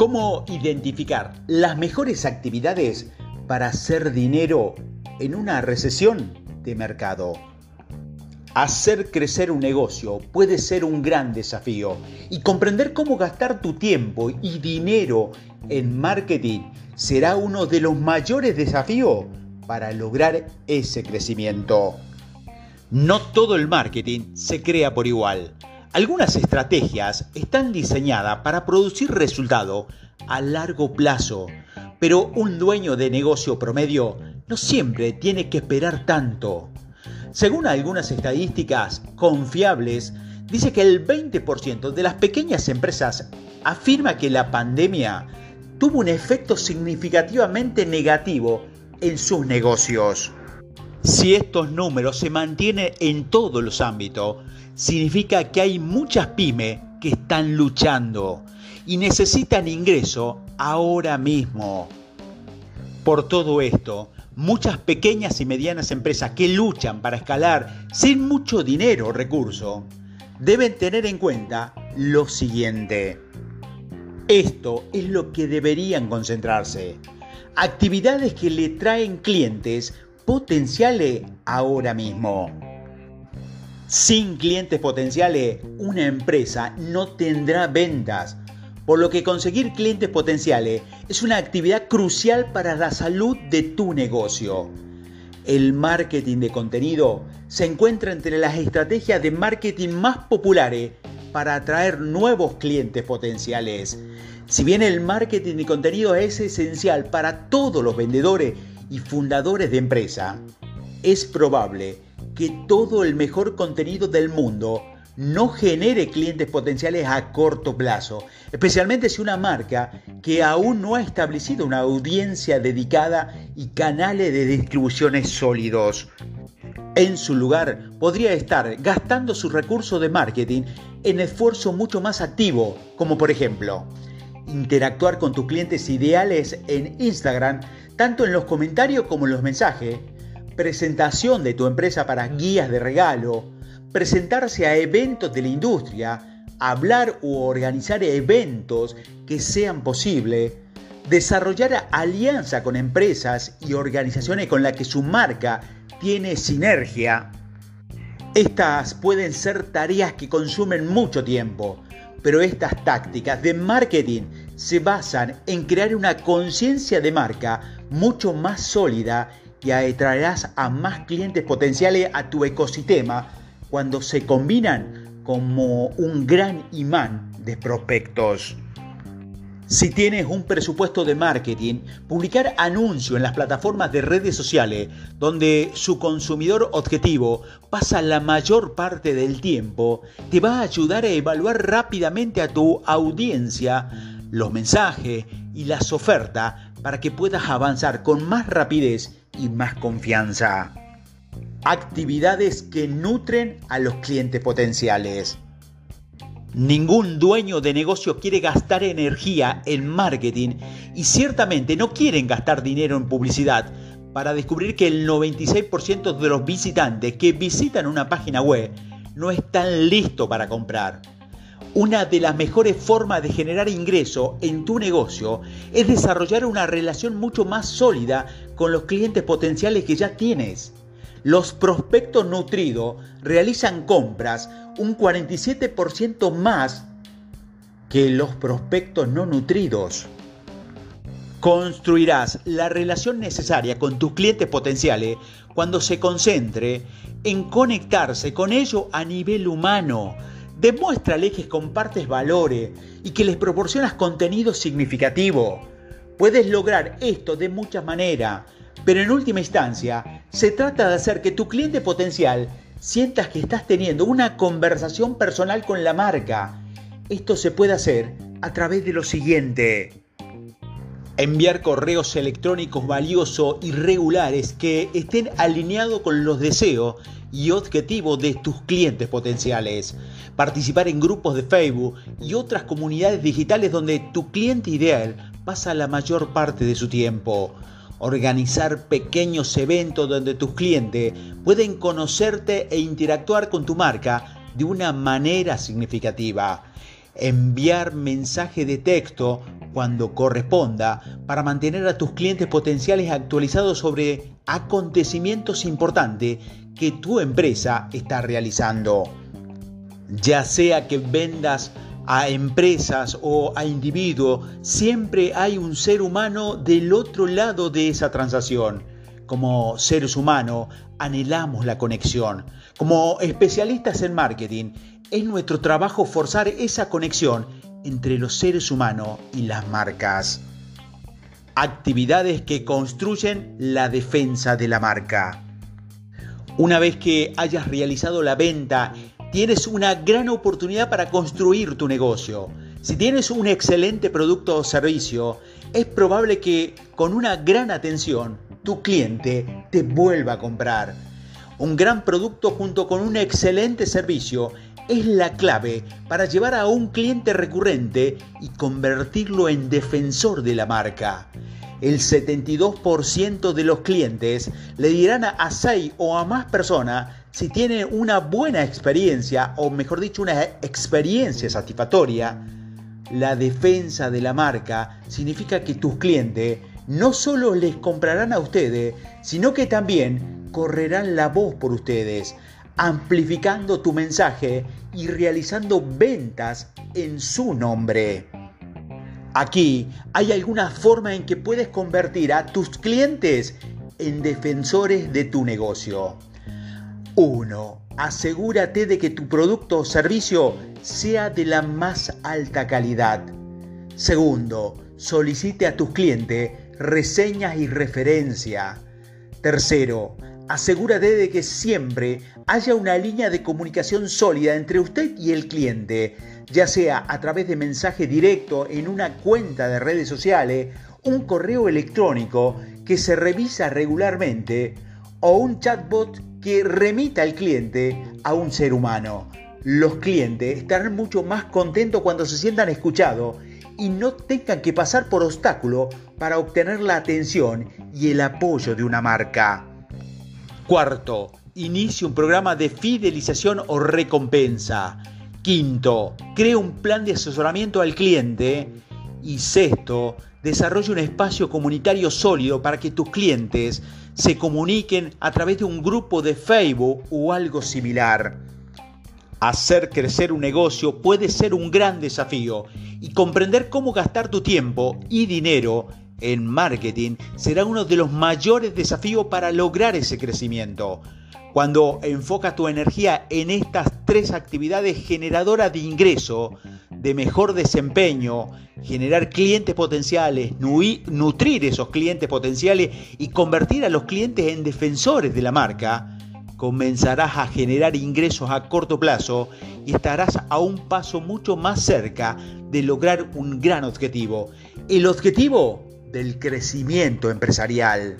¿Cómo identificar las mejores actividades para hacer dinero en una recesión de mercado? Hacer crecer un negocio puede ser un gran desafío y comprender cómo gastar tu tiempo y dinero en marketing será uno de los mayores desafíos para lograr ese crecimiento. No todo el marketing se crea por igual. Algunas estrategias están diseñadas para producir resultado a largo plazo, pero un dueño de negocio promedio no siempre tiene que esperar tanto. Según algunas estadísticas confiables, dice que el 20% de las pequeñas empresas afirma que la pandemia tuvo un efecto significativamente negativo en sus negocios. Si estos números se mantienen en todos los ámbitos, significa que hay muchas pymes que están luchando y necesitan ingreso ahora mismo. Por todo esto, muchas pequeñas y medianas empresas que luchan para escalar sin mucho dinero o recurso, deben tener en cuenta lo siguiente. Esto es lo que deberían concentrarse. Actividades que le traen clientes potenciales ahora mismo. Sin clientes potenciales, una empresa no tendrá ventas, por lo que conseguir clientes potenciales es una actividad crucial para la salud de tu negocio. El marketing de contenido se encuentra entre las estrategias de marketing más populares para atraer nuevos clientes potenciales. Si bien el marketing de contenido es esencial para todos los vendedores y fundadores de empresa, es probable que todo el mejor contenido del mundo no genere clientes potenciales a corto plazo, especialmente si una marca que aún no ha establecido una audiencia dedicada y canales de distribuciones sólidos. En su lugar, podría estar gastando sus recursos de marketing en esfuerzo mucho más activo, como por ejemplo, interactuar con tus clientes ideales en Instagram, tanto en los comentarios como en los mensajes, presentación de tu empresa para guías de regalo, presentarse a eventos de la industria, hablar u organizar eventos que sean posibles, desarrollar alianza con empresas y organizaciones con las que su marca tiene sinergia. Estas pueden ser tareas que consumen mucho tiempo, pero estas tácticas de marketing se basan en crear una conciencia de marca mucho más sólida y atraerás a más clientes potenciales a tu ecosistema cuando se combinan como un gran imán de prospectos. Si tienes un presupuesto de marketing, publicar anuncios en las plataformas de redes sociales donde su consumidor objetivo pasa la mayor parte del tiempo, te va a ayudar a evaluar rápidamente a tu audiencia los mensajes y las ofertas para que puedas avanzar con más rapidez y más confianza. Actividades que nutren a los clientes potenciales. Ningún dueño de negocio quiere gastar energía en marketing y ciertamente no quieren gastar dinero en publicidad para descubrir que el 96% de los visitantes que visitan una página web no están listos para comprar. Una de las mejores formas de generar ingreso en tu negocio es desarrollar una relación mucho más sólida con los clientes potenciales que ya tienes. Los prospectos nutridos realizan compras un 47% más que los prospectos no nutridos. Construirás la relación necesaria con tus clientes potenciales cuando se concentre en conectarse con ellos a nivel humano. Demuéstrale que compartes valores y que les proporcionas contenido significativo. Puedes lograr esto de muchas maneras, pero en última instancia se trata de hacer que tu cliente potencial sientas que estás teniendo una conversación personal con la marca. Esto se puede hacer a través de lo siguiente. Enviar correos electrónicos valiosos y regulares que estén alineados con los deseos y objetivos de tus clientes potenciales. Participar en grupos de Facebook y otras comunidades digitales donde tu cliente ideal pasa la mayor parte de su tiempo organizar pequeños eventos donde tus clientes pueden conocerte e interactuar con tu marca de una manera significativa. Enviar mensaje de texto cuando corresponda para mantener a tus clientes potenciales actualizados sobre acontecimientos importantes que tu empresa está realizando. Ya sea que vendas a empresas o a individuos, siempre hay un ser humano del otro lado de esa transacción. Como seres humanos anhelamos la conexión. Como especialistas en marketing, es nuestro trabajo forzar esa conexión entre los seres humanos y las marcas. Actividades que construyen la defensa de la marca. Una vez que hayas realizado la venta, tienes una gran oportunidad para construir tu negocio. Si tienes un excelente producto o servicio, es probable que con una gran atención tu cliente te vuelva a comprar. Un gran producto junto con un excelente servicio es la clave para llevar a un cliente recurrente y convertirlo en defensor de la marca. El 72% de los clientes le dirán a 6 o a más personas si tienen una buena experiencia o mejor dicho una experiencia satisfactoria. La defensa de la marca significa que tus clientes no solo les comprarán a ustedes, sino que también correrán la voz por ustedes, amplificando tu mensaje y realizando ventas en su nombre. Aquí hay alguna forma en que puedes convertir a tus clientes en defensores de tu negocio. 1. Asegúrate de que tu producto o servicio sea de la más alta calidad. Segundo, solicite a tus clientes reseñas y referencia. Tercero, asegúrate de que siempre haya una línea de comunicación sólida entre usted y el cliente, ya sea a través de mensaje directo en una cuenta de redes sociales, un correo electrónico que se revisa regularmente o un chatbot que remita al cliente a un ser humano. Los clientes estarán mucho más contentos cuando se sientan escuchados y no tengan que pasar por obstáculos para obtener la atención y el apoyo de una marca. Cuarto, inicie un programa de fidelización o recompensa. Quinto, crea un plan de asesoramiento al cliente. Y sexto, desarrolle un espacio comunitario sólido para que tus clientes se comuniquen a través de un grupo de Facebook o algo similar. Hacer crecer un negocio puede ser un gran desafío y comprender cómo gastar tu tiempo y dinero en marketing será uno de los mayores desafíos para lograr ese crecimiento. Cuando enfocas tu energía en estas tres actividades generadoras de ingreso, de mejor desempeño, generar clientes potenciales, nutrir esos clientes potenciales y convertir a los clientes en defensores de la marca, comenzarás a generar ingresos a corto plazo y estarás a un paso mucho más cerca de lograr un gran objetivo. El objetivo del crecimiento empresarial.